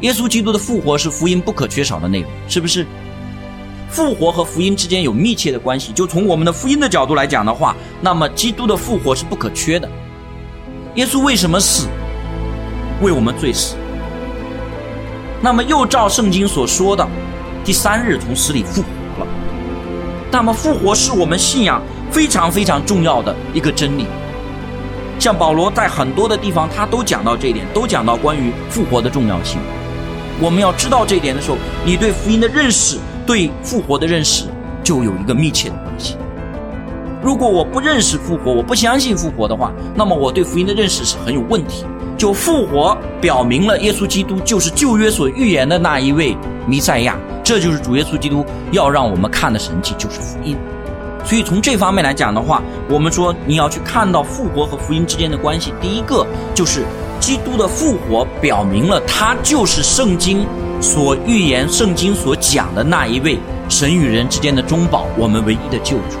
耶稣基督的复活是福音不可缺少的内容，是不是？复活和福音之间有密切的关系。就从我们的福音的角度来讲的话，那么基督的复活是不可缺的。耶稣为什么死？为我们罪死。那么又照圣经所说的，第三日从死里复活了。那么复活是我们信仰非常非常重要的一个真理。像保罗在很多的地方，他都讲到这一点，都讲到关于复活的重要性。我们要知道这一点的时候，你对福音的认识。对复活的认识就有一个密切的关系。如果我不认识复活，我不相信复活的话，那么我对福音的认识是很有问题。就复活表明了耶稣基督就是旧约所预言的那一位弥赛亚，这就是主耶稣基督要让我们看的神迹，就是福音。所以从这方面来讲的话，我们说你要去看到复活和福音之间的关系，第一个就是基督的复活表明了他就是圣经。所预言圣经所讲的那一位神与人之间的中保，我们唯一的救主。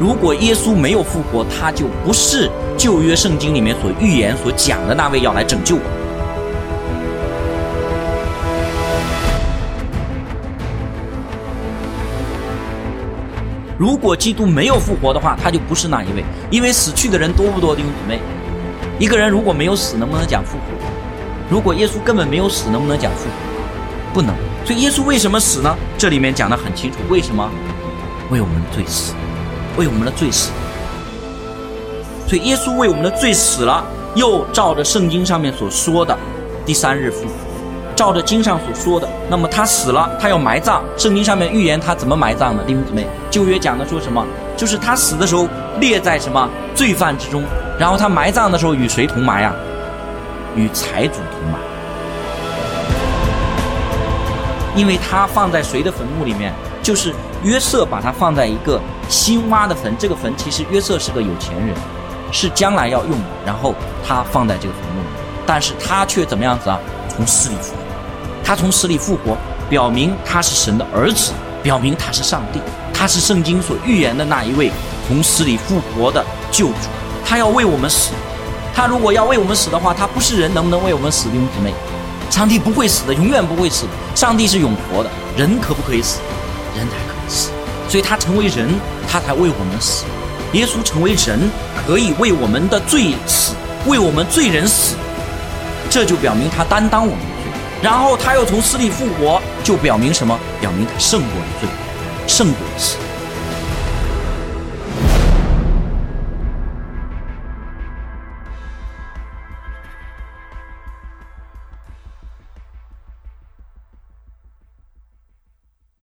如果耶稣没有复活，他就不是旧约圣经里面所预言所讲的那位要来拯救我。如果基督没有复活的话，他就不是那一位。因为死去的人多不多，弟兄姊妹？一个人如果没有死，能不能讲复活？如果耶稣根本没有死，能不能讲复活？不能，所以耶稣为什么死呢？这里面讲的很清楚，为什么？为我们的罪死，为我们的罪死。所以耶稣为我们的罪死了，又照着圣经上面所说的，第三日复活，照着经上所说的，那么他死了，他要埋葬。圣经上面预言他怎么埋葬的？弟兄姊妹，旧约讲的说什么？就是他死的时候列在什么罪犯之中，然后他埋葬的时候与谁同埋啊？与财主同埋。因为他放在谁的坟墓里面？就是约瑟把他放在一个新挖的坟。这个坟其实约瑟是个有钱人，是将来要用的。然后他放在这个坟墓里，但是他却怎么样子啊？从死里复活。他从死里复活，表明他是神的儿子，表明他是上帝，他是圣经所预言的那一位从死里复活的救主。他要为我们死。他如果要为我们死的话，他不是人，能不能为我们死，弟兄姊妹？上帝不会死的，永远不会死的。上帝是永活的，人可不可以死？人才可以死。所以他成为人，他才为我们死。耶稣成为人，可以为我们的罪死，为我们罪人死。这就表明他担当我们的罪。然后他又从死里复活，就表明什么？表明他胜过了罪，胜过了死。